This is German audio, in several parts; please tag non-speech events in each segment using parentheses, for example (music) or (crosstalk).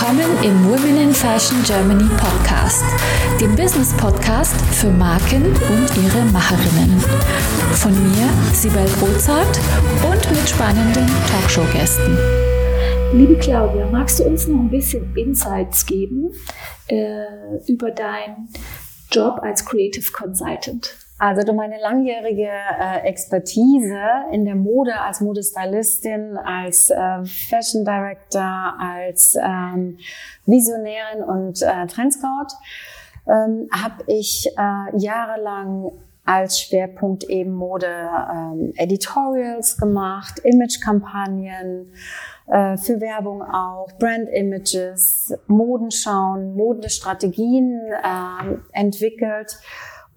Willkommen im Women in Fashion Germany Podcast, dem Business Podcast für Marken und ihre Macherinnen. Von mir, Sibel Rozart und mit spannenden Talkshow-Gästen. Liebe Claudia, magst du uns noch ein bisschen Insights geben äh, über deinen Job als Creative Consultant? Also du meine langjährige äh, Expertise in der Mode als Modestylistin, als äh, Fashion Director, als ähm, Visionärin und äh, Trendscout ähm, habe ich äh, jahrelang als Schwerpunkt eben Mode ähm, Editorials gemacht, Image-Kampagnen, äh, für Werbung auch, Brand Images, Modenschauen, Modestrategien äh, entwickelt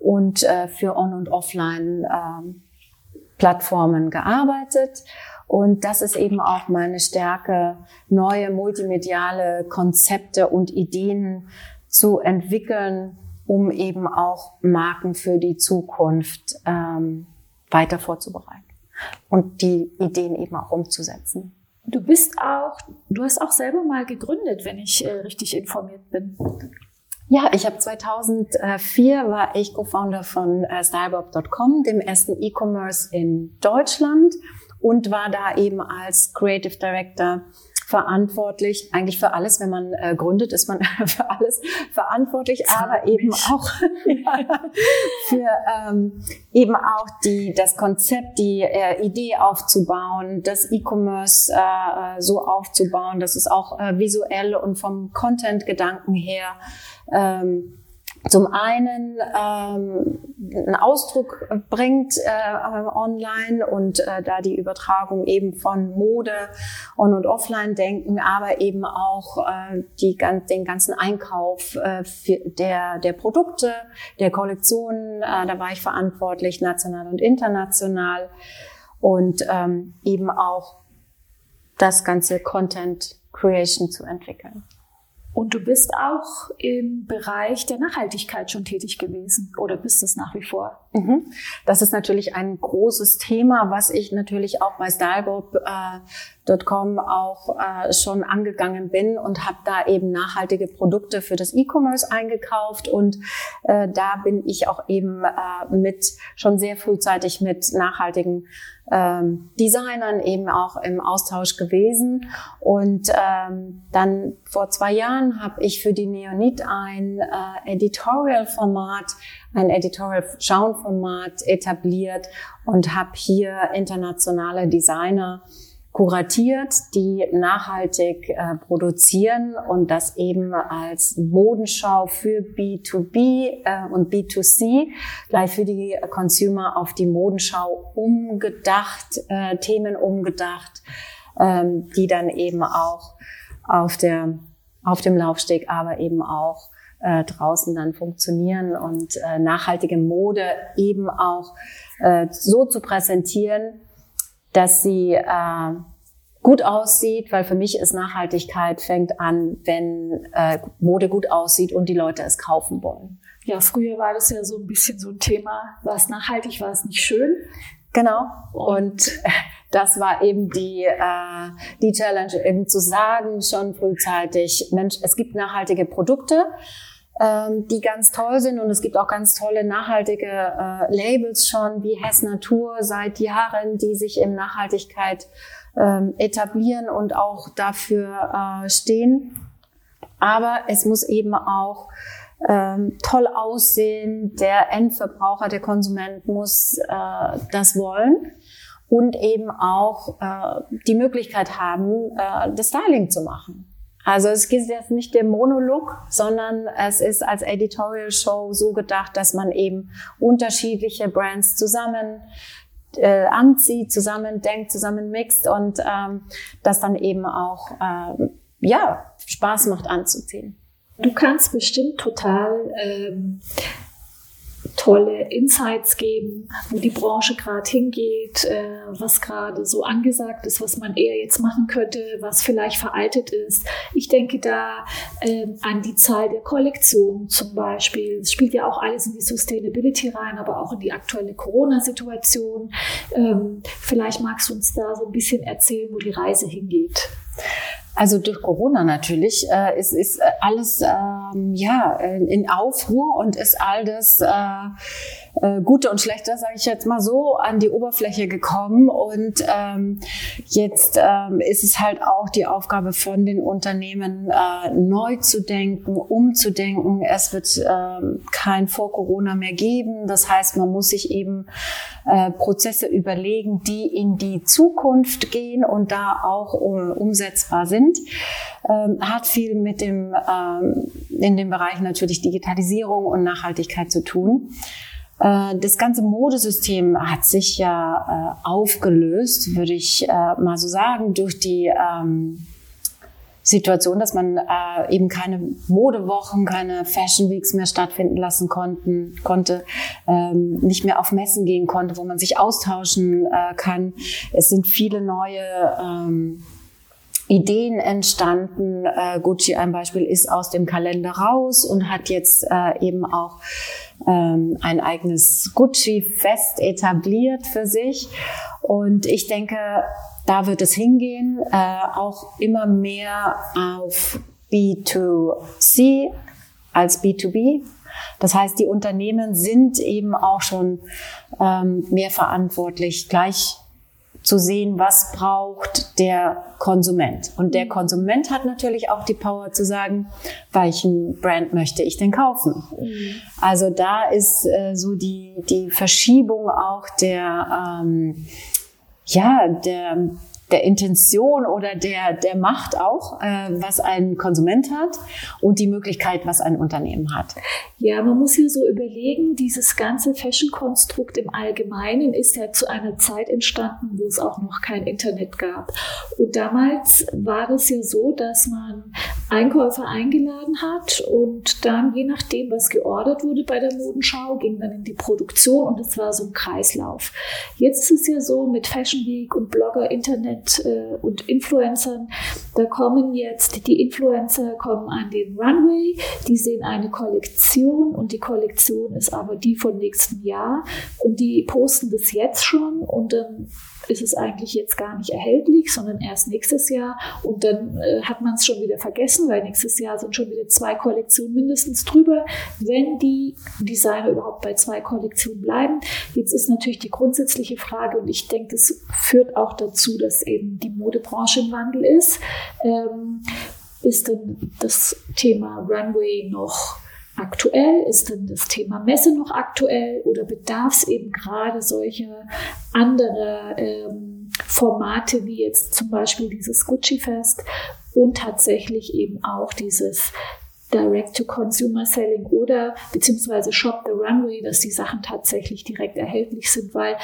und äh, für On- und Offline-Plattformen ähm, gearbeitet. Und das ist eben auch meine Stärke, neue multimediale Konzepte und Ideen zu entwickeln, um eben auch Marken für die Zukunft ähm, weiter vorzubereiten und die Ideen eben auch umzusetzen. Du bist auch, du hast auch selber mal gegründet, wenn ich äh, richtig informiert bin. Ja, ich habe 2004 war ich Co-Founder von äh, stylebob.com, dem ersten E-Commerce in Deutschland und war da eben als Creative Director verantwortlich. Eigentlich für alles, wenn man äh, gründet, ist man (laughs) für alles verantwortlich, Zahn aber eben mich. auch (laughs) für ähm, eben auch die das Konzept, die äh, Idee aufzubauen, das E-Commerce äh, so aufzubauen, dass es auch äh, visuell und vom Content-Gedanken her ähm, zum einen ähm, einen Ausdruck bringt äh, online und äh, da die Übertragung eben von Mode on und offline denken, aber eben auch äh, die den ganzen Einkauf äh, der der Produkte, der Kollektionen, äh, da war ich verantwortlich national und international und ähm, eben auch das ganze Content Creation zu entwickeln. Und du bist auch im Bereich der Nachhaltigkeit schon tätig gewesen oder bist es nach wie vor? Mhm. Das ist natürlich ein großes Thema, was ich natürlich auch bei stylebob.com äh, auch äh, schon angegangen bin und habe da eben nachhaltige Produkte für das E-Commerce eingekauft und äh, da bin ich auch eben äh, mit schon sehr frühzeitig mit nachhaltigen ähm, Designern eben auch im Austausch gewesen. Und ähm, dann vor zwei Jahren habe ich für die Neonit ein äh, Editorial-Format, ein Editorial-Schauen-Format etabliert und habe hier internationale Designer kuratiert, die nachhaltig äh, produzieren und das eben als Modenschau für B2B äh, und B2C, gleich für die Consumer auf die Modenschau umgedacht, äh, Themen umgedacht, ähm, die dann eben auch auf der auf dem Laufsteg, aber eben auch äh, draußen dann funktionieren und äh, nachhaltige Mode eben auch äh, so zu präsentieren, dass sie äh, gut aussieht, weil für mich ist Nachhaltigkeit fängt an, wenn äh, Mode gut aussieht und die Leute es kaufen wollen. Ja, früher war das ja so ein bisschen so ein Thema, war es nachhaltig, war es nicht schön. Genau. Und (laughs) das war eben die, äh, die Challenge, eben zu sagen, schon frühzeitig, Mensch, es gibt nachhaltige Produkte, ähm, die ganz toll sind und es gibt auch ganz tolle nachhaltige äh, Labels schon, wie Hess Natur seit Jahren, die sich in Nachhaltigkeit ähm, etablieren und auch dafür äh, stehen. Aber es muss eben auch ähm, toll aussehen. Der Endverbraucher, der Konsument muss äh, das wollen und eben auch äh, die Möglichkeit haben, äh, das Styling zu machen. Also es ist jetzt nicht der Monolog, sondern es ist als Editorial Show so gedacht, dass man eben unterschiedliche Brands zusammen äh, anzieht, zusammen denkt, zusammen mixt und ähm, das dann eben auch äh, ja Spaß macht anzuziehen. Du kannst bestimmt total ähm, tolle Insights geben, wo die Branche gerade hingeht, äh, was gerade so angesagt ist, was man eher jetzt machen könnte, was vielleicht veraltet ist. Ich denke da äh, an die Zahl der Kollektionen zum Beispiel. Es spielt ja auch alles in die Sustainability rein, aber auch in die aktuelle Corona-Situation. Ähm, vielleicht magst du uns da so ein bisschen erzählen, wo die Reise hingeht. Also durch Corona natürlich. Äh, es ist alles ähm, ja in Aufruhr und ist all das äh, äh, Gute und Schlechte, sage ich jetzt mal so, an die Oberfläche gekommen. Und ähm, jetzt ähm, ist es halt auch die Aufgabe von den Unternehmen, äh, neu zu denken, umzudenken. Es wird ähm, kein Vor Corona mehr geben. Das heißt, man muss sich eben äh, Prozesse überlegen, die in die Zukunft gehen und da auch uh, umsetzbar sind. Ähm, hat viel mit dem ähm, in dem Bereich natürlich Digitalisierung und Nachhaltigkeit zu tun. Äh, das ganze Modesystem hat sich ja äh, aufgelöst, würde ich äh, mal so sagen, durch die ähm, Situation, dass man eben keine Modewochen, keine Fashion Weeks mehr stattfinden lassen konnten, konnte, ähm, nicht mehr auf Messen gehen konnte, wo man sich austauschen kann. Es sind viele neue ähm, Ideen entstanden. Äh, Gucci ein Beispiel ist aus dem Kalender raus und hat jetzt äh, eben auch ähm, ein eigenes Gucci-Fest etabliert für sich. Und ich denke, da wird es hingehen, äh, auch immer mehr auf B2C als B2B. Das heißt, die Unternehmen sind eben auch schon ähm, mehr verantwortlich, gleich zu sehen, was braucht der Konsument. Und der Konsument hat natürlich auch die Power zu sagen, welchen Brand möchte ich denn kaufen. Mhm. Also da ist äh, so die, die Verschiebung auch der, ähm, ja, der, der Intention oder der, der Macht auch, äh, was ein Konsument hat und die Möglichkeit, was ein Unternehmen hat. Ja, man muss hier so überlegen, dieses ganze Fashion-Konstrukt im Allgemeinen ist ja zu einer Zeit entstanden, wo es auch noch kein Internet gab. Und damals war es ja so, dass man Einkäufer eingeladen hat und dann, je nachdem, was geordert wurde bei der Modenschau, ging dann in die Produktion und es war so ein Kreislauf. Jetzt ist es ja so mit Fashion Week und Blogger, Internet, mit äh, und Influencern. Da kommen jetzt die Influencer kommen an den Runway, die sehen eine Kollektion und die Kollektion ist aber die von nächstem Jahr und die posten das jetzt schon und dann ist es eigentlich jetzt gar nicht erhältlich, sondern erst nächstes Jahr. Und dann äh, hat man es schon wieder vergessen, weil nächstes Jahr sind schon wieder zwei Kollektionen mindestens drüber, wenn die Designer überhaupt bei zwei Kollektionen bleiben. Jetzt ist natürlich die grundsätzliche Frage, und ich denke, das führt auch dazu, dass eben die Modebranche im Wandel ist. Ähm, ist denn das Thema Runway noch aktuell? Ist denn das Thema Messe noch aktuell oder bedarf es eben gerade solcher andere ähm, Formate wie jetzt zum Beispiel dieses Gucci-Fest und tatsächlich eben auch dieses Direct-to-Consumer-Selling oder beziehungsweise Shop the Runway, dass die Sachen tatsächlich direkt erhältlich sind, weil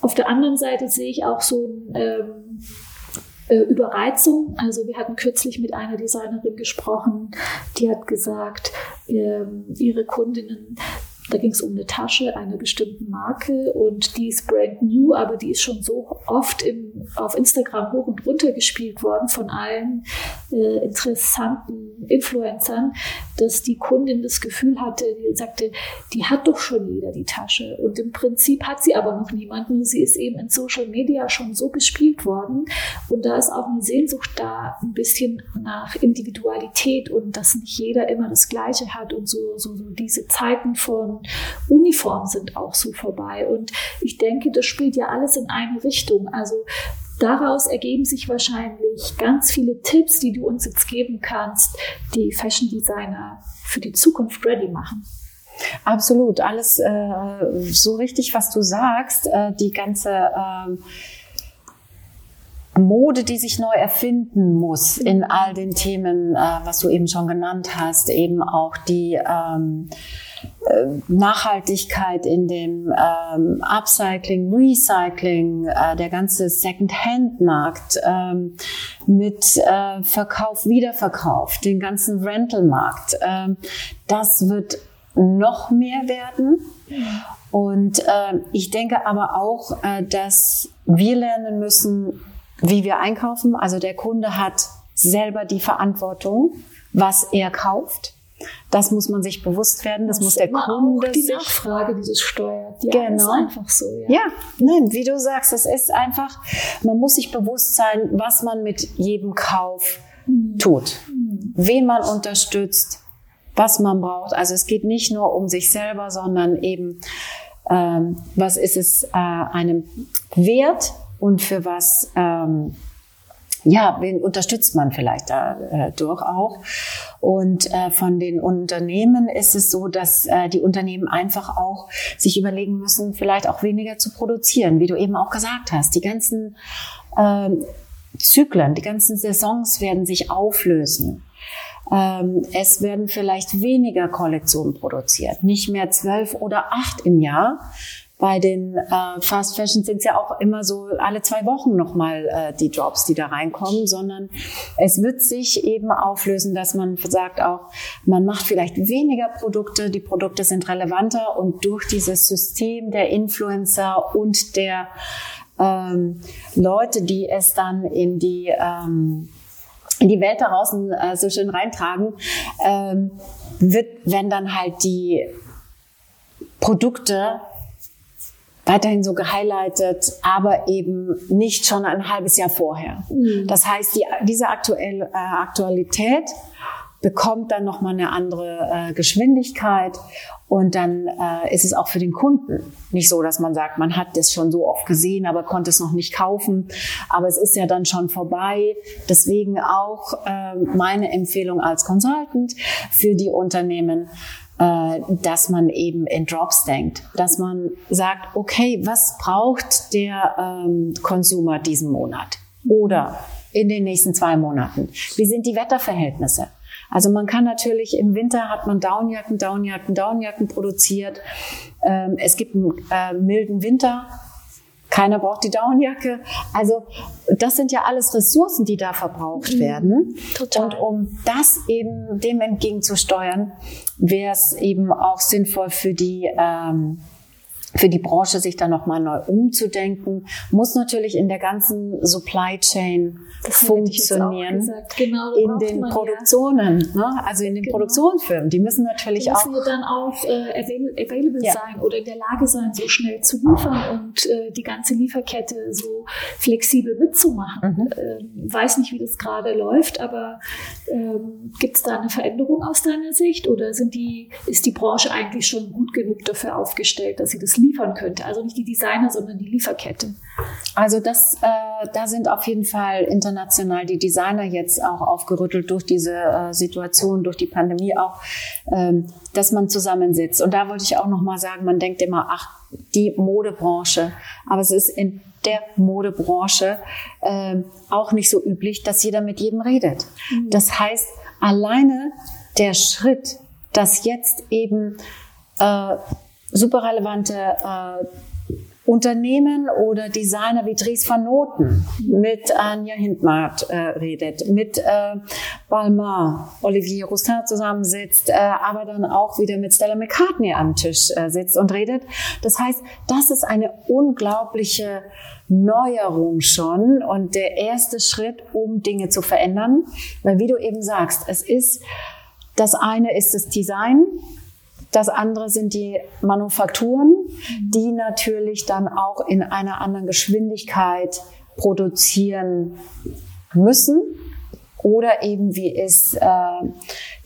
auf der anderen Seite sehe ich auch so ein ähm, äh, Überreizung. Also wir hatten kürzlich mit einer Designerin gesprochen, die hat gesagt, ähm, ihre Kundinnen da ging es um eine Tasche einer bestimmten Marke und die ist brand new, aber die ist schon so oft im, auf Instagram hoch und runter gespielt worden von allen äh, interessanten Influencern, dass die Kundin das Gefühl hatte, die sagte, die hat doch schon jeder die Tasche. Und im Prinzip hat sie aber noch niemanden. Sie ist eben in Social Media schon so gespielt worden. Und da ist auch eine Sehnsucht da, ein bisschen nach Individualität und dass nicht jeder immer das Gleiche hat und so, so, so diese Zeiten von Uniform sind auch so vorbei. Und ich denke, das spielt ja alles in eine Richtung. Also Daraus ergeben sich wahrscheinlich ganz viele Tipps, die du uns jetzt geben kannst, die Fashion Designer für die Zukunft ready machen. Absolut, alles äh, so richtig, was du sagst. Äh, die ganze äh, Mode, die sich neu erfinden muss in all den Themen, äh, was du eben schon genannt hast, eben auch die ähm, äh, Nachhaltigkeit in dem ähm, Upcycling, Recycling, äh, der ganze Second-Hand-Markt ähm, mit äh, Verkauf, Wiederverkauf, den ganzen Rental-Markt. Ähm, das wird noch mehr werden. Und äh, ich denke aber auch, äh, dass wir lernen müssen, wie wir einkaufen. Also der Kunde hat selber die Verantwortung, was er kauft Das muss man sich bewusst werden. Das, das muss der Kunde die Nachfrage dieses steuert. Ja, genau. ist einfach so. Ja. ja, nein, wie du sagst, das ist einfach. Man muss sich bewusst sein, was man mit jedem Kauf mhm. tut, mhm. wen man unterstützt, was man braucht. Also es geht nicht nur um sich selber, sondern eben ähm, was ist es äh, einem wert und für was ähm, ja, wen unterstützt man vielleicht dadurch äh, auch? Und äh, von den Unternehmen ist es so, dass äh, die Unternehmen einfach auch sich überlegen müssen, vielleicht auch weniger zu produzieren, wie du eben auch gesagt hast. Die ganzen äh, Zyklen, die ganzen Saisons werden sich auflösen. Ähm, es werden vielleicht weniger Kollektionen produziert, nicht mehr zwölf oder acht im Jahr, bei den äh, Fast Fashion sind es ja auch immer so alle zwei Wochen nochmal äh, die Drops, die da reinkommen, sondern es wird sich eben auflösen, dass man sagt auch, man macht vielleicht weniger Produkte, die Produkte sind relevanter und durch dieses System der Influencer und der ähm, Leute, die es dann in die ähm, in die Welt da draußen äh, so schön reintragen, ähm, wird, wenn dann halt die Produkte weiterhin so gehighlightet, aber eben nicht schon ein halbes Jahr vorher. Mhm. Das heißt, die, diese aktuelle äh, Aktualität bekommt dann nochmal eine andere äh, Geschwindigkeit und dann äh, ist es auch für den Kunden nicht so, dass man sagt, man hat das schon so oft gesehen, aber konnte es noch nicht kaufen. Aber es ist ja dann schon vorbei. Deswegen auch äh, meine Empfehlung als Consultant für die Unternehmen, dass man eben in Drops denkt, dass man sagt, okay, was braucht der ähm, Konsumer diesen Monat oder in den nächsten zwei Monaten? Wie sind die Wetterverhältnisse? Also man kann natürlich im Winter hat man Downjacken, Downjacken, Downjacken produziert. Ähm, es gibt einen äh, milden Winter, keiner braucht die Downjacke. Also das sind ja alles Ressourcen, die da verbraucht mhm. werden. Total. Und um das eben dem entgegenzusteuern, wäre es eben auch sinnvoll für die ähm, für die Branche sich da nochmal neu umzudenken, muss natürlich in der ganzen Supply Chain das funktionieren. Genau, in den Produktionen, ja. ne? also in den genau. Produktionsfirmen. Die müssen natürlich die müssen auch. dann auch äh, available ja. sein oder in der Lage sein, so schnell zu liefern und äh, die ganze Lieferkette so flexibel mitzumachen. Mhm. Ähm, weiß nicht, wie das gerade läuft, aber ähm, gibt es da eine Veränderung aus deiner Sicht oder sind die, ist die Branche eigentlich schon gut genug dafür aufgestellt, dass sie das liefern könnte. Also nicht die Designer, sondern die Lieferkette. Also das, äh, da sind auf jeden Fall international die Designer jetzt auch aufgerüttelt durch diese äh, Situation, durch die Pandemie auch, ähm, dass man zusammensitzt. Und da wollte ich auch noch mal sagen, man denkt immer, ach, die Modebranche. Aber es ist in der Modebranche äh, auch nicht so üblich, dass jeder mit jedem redet. Mhm. Das heißt, alleine der Schritt, dass jetzt eben äh, super relevante äh, Unternehmen oder Designer wie Dries van Noten mit Anja Hindmark äh, redet, mit äh, Balmain, Olivier Roussin zusammensitzt, äh, aber dann auch wieder mit Stella McCartney am Tisch äh, sitzt und redet. Das heißt, das ist eine unglaubliche Neuerung schon und der erste Schritt, um Dinge zu verändern. Weil wie du eben sagst, es ist, das eine ist das Design, das andere sind die Manufakturen, die natürlich dann auch in einer anderen Geschwindigkeit produzieren müssen. Oder eben wie ist äh,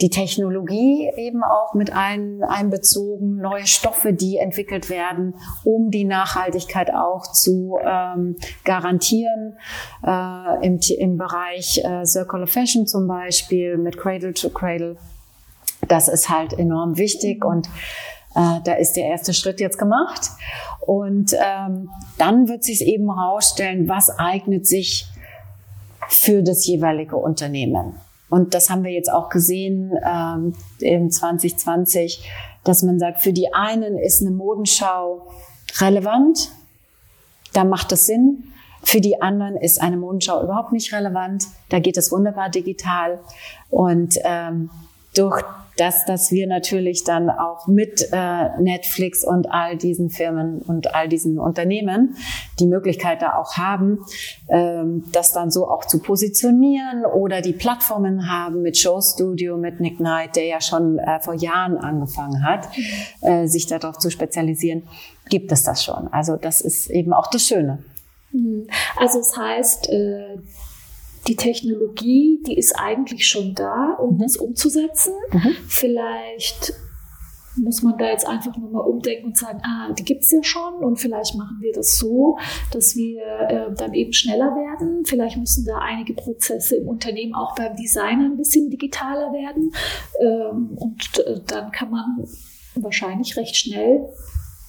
die Technologie eben auch mit ein, einbezogen, neue Stoffe, die entwickelt werden, um die Nachhaltigkeit auch zu ähm, garantieren. Äh, im, Im Bereich äh, Circular Fashion zum Beispiel mit Cradle to Cradle das ist halt enorm wichtig und äh, da ist der erste Schritt jetzt gemacht. Und ähm, dann wird sich eben herausstellen, was eignet sich für das jeweilige Unternehmen. Und das haben wir jetzt auch gesehen ähm, im 2020, dass man sagt, für die einen ist eine Modenschau relevant, da macht es Sinn. Für die anderen ist eine Modenschau überhaupt nicht relevant, da geht es wunderbar digital. Und ähm, durch das, dass wir natürlich dann auch mit äh, Netflix und all diesen Firmen und all diesen Unternehmen die Möglichkeit da auch haben, ähm, das dann so auch zu positionieren oder die Plattformen haben mit Show Studio, mit Nick Knight, der ja schon äh, vor Jahren angefangen hat, äh, sich darauf zu spezialisieren, gibt es das schon. Also das ist eben auch das Schöne. Mhm. Also es heißt, äh, die Technologie, die ist eigentlich schon da, um mhm. das umzusetzen. Mhm. Vielleicht muss man da jetzt einfach nur mal umdenken und sagen, ah, die gibt's ja schon und vielleicht machen wir das so, dass wir äh, dann eben schneller werden. Vielleicht müssen da einige Prozesse im Unternehmen auch beim Designer ein bisschen digitaler werden. Ähm, und äh, dann kann man wahrscheinlich recht schnell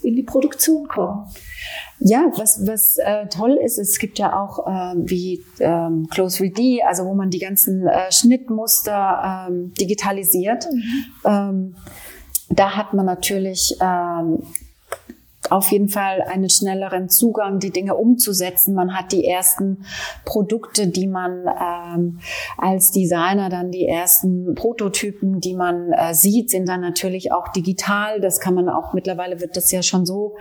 in die Produktion kommen. Ja, was, was äh, toll ist, es gibt ja auch äh, wie ähm, Close 3D, also wo man die ganzen äh, Schnittmuster ähm, digitalisiert. Mhm. Ähm, da hat man natürlich ähm, auf jeden Fall einen schnelleren Zugang, die Dinge umzusetzen. Man hat die ersten Produkte, die man ähm, als Designer dann die ersten Prototypen, die man äh, sieht, sind dann natürlich auch digital. Das kann man auch mittlerweile wird das ja schon so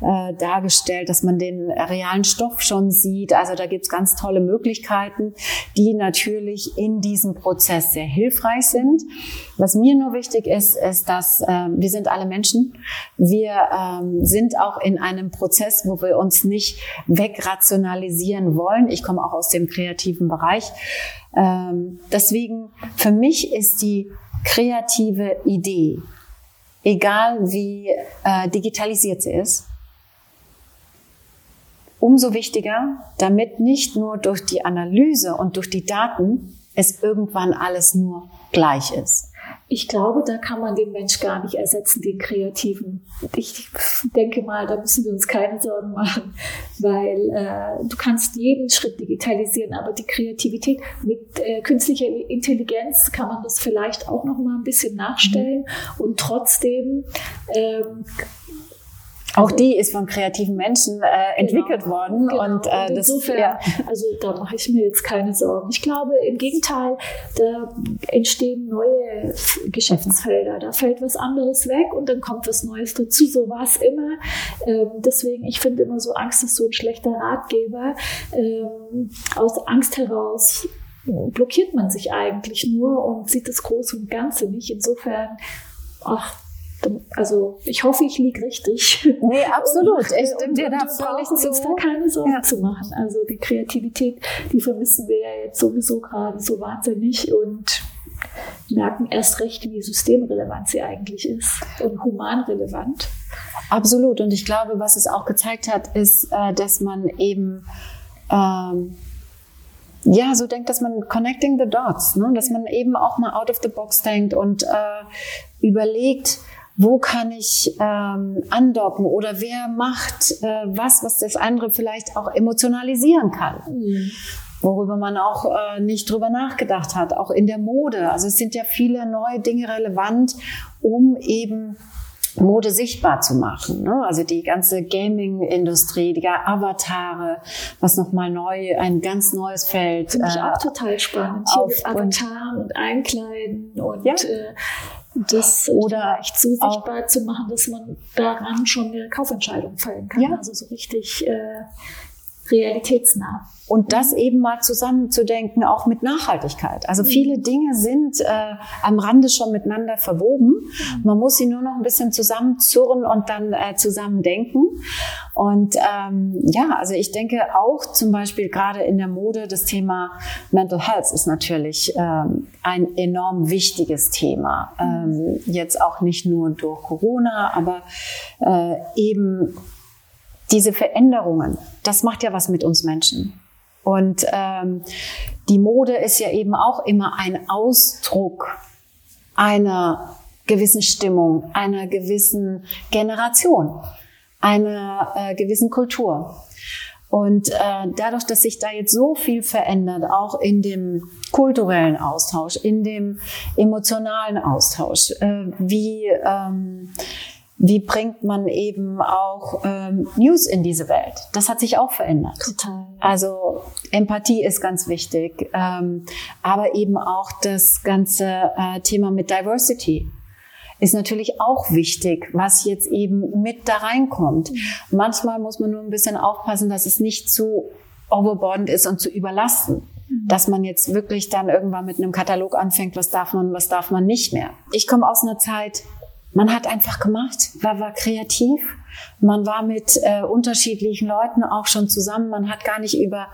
äh, dargestellt, dass man den realen Stoff schon sieht. Also da gibt's ganz tolle Möglichkeiten, die natürlich in diesem Prozess sehr hilfreich sind. Was mir nur wichtig ist, ist, dass äh, wir sind alle Menschen. Wir ähm, sind auch in einem Prozess, wo wir uns nicht wegrationalisieren wollen. Ich komme auch aus dem kreativen Bereich. Ähm, deswegen, für mich ist die kreative Idee, egal wie äh, digitalisiert sie ist, umso wichtiger, damit nicht nur durch die Analyse und durch die Daten es irgendwann alles nur gleich ist. Ich glaube, da kann man den Mensch gar nicht ersetzen, den Kreativen. Ich denke mal, da müssen wir uns keine Sorgen machen, weil äh, du kannst jeden Schritt digitalisieren, aber die Kreativität mit äh, künstlicher Intelligenz kann man das vielleicht auch noch mal ein bisschen nachstellen mhm. und trotzdem ähm, auch die ist von kreativen Menschen äh, entwickelt genau, worden. Genau. Und, äh, und insofern, ja. also da mache ich mir jetzt keine Sorgen. Ich glaube, im Gegenteil, da entstehen neue Geschäftsfelder. Da fällt was anderes weg und dann kommt was Neues dazu. So war es immer. Ähm, deswegen, ich finde immer so, Angst ist so ein schlechter Ratgeber. Ähm, aus Angst heraus blockiert man sich eigentlich nur und sieht das Große und Ganze nicht. Insofern, ach, also ich hoffe, ich liege richtig. Nee, absolut. (laughs) Und, ich stimme dir da völlig zu. uns da keine Sorgen ja. zu machen. Also die Kreativität, die vermissen wir ja jetzt sowieso gerade so wahnsinnig und merken erst recht, wie systemrelevant sie eigentlich ist und humanrelevant. Absolut. Und ich glaube, was es auch gezeigt hat, ist, äh, dass man eben ähm, ja, so denkt, dass man connecting the dots, ne? dass man eben auch mal out of the box denkt und äh, überlegt, wo kann ich ähm, andocken oder wer macht äh, was, was das andere vielleicht auch emotionalisieren kann. Mhm. Worüber man auch äh, nicht drüber nachgedacht hat, auch in der Mode. Also es sind ja viele neue Dinge relevant, um eben Mode sichtbar zu machen. Ne? Also die ganze Gaming-Industrie, die Avatare, was nochmal neu, ein ganz neues Feld. Finde ich äh, auch total spannend. Hier mit Avatar und, und Einkleiden und ja. äh, das oder echt so sichtbar zu machen, dass man daran schon eine Kaufentscheidung fällen kann. Ja. Also so richtig äh, realitätsnah. Und das eben mal zusammenzudenken, auch mit Nachhaltigkeit. Also mhm. viele Dinge sind äh, am Rande schon miteinander verwoben. Mhm. Man muss sie nur noch ein bisschen zusammenzurren und dann äh, zusammen denken. Und ähm, ja, also ich denke auch zum Beispiel gerade in der Mode, das Thema Mental Health ist natürlich ähm, ein enorm wichtiges Thema. Ähm, jetzt auch nicht nur durch Corona, aber äh, eben diese Veränderungen, das macht ja was mit uns Menschen. Und ähm, die Mode ist ja eben auch immer ein Ausdruck einer gewissen Stimmung, einer gewissen Generation, einer äh, gewissen Kultur. Und äh, dadurch, dass sich da jetzt so viel verändert, auch in dem kulturellen Austausch, in dem emotionalen Austausch, äh, wie ähm, wie bringt man eben auch ähm, News in diese Welt? Das hat sich auch verändert. Total. Also Empathie ist ganz wichtig, ähm, aber eben auch das ganze äh, Thema mit Diversity ist natürlich auch wichtig, was jetzt eben mit da reinkommt. Manchmal muss man nur ein bisschen aufpassen, dass es nicht zu overbordend ist und zu überlasten. Mhm. Dass man jetzt wirklich dann irgendwann mit einem Katalog anfängt, was darf man, was darf man nicht mehr. Ich komme aus einer Zeit, man hat einfach gemacht, war, war kreativ, man war mit äh, unterschiedlichen Leuten auch schon zusammen, man hat gar nicht über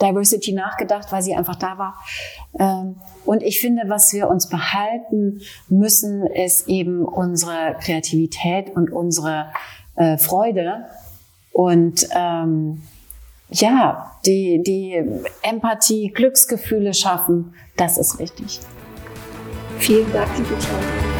Diversity nachgedacht, weil sie einfach da war. Ähm, und ich finde, was wir uns behalten müssen, ist eben unsere Kreativität und unsere äh, Freude und ähm, ja, die, die Empathie, Glücksgefühle schaffen, das ist wichtig. Vielen Dank, liebe Claudia.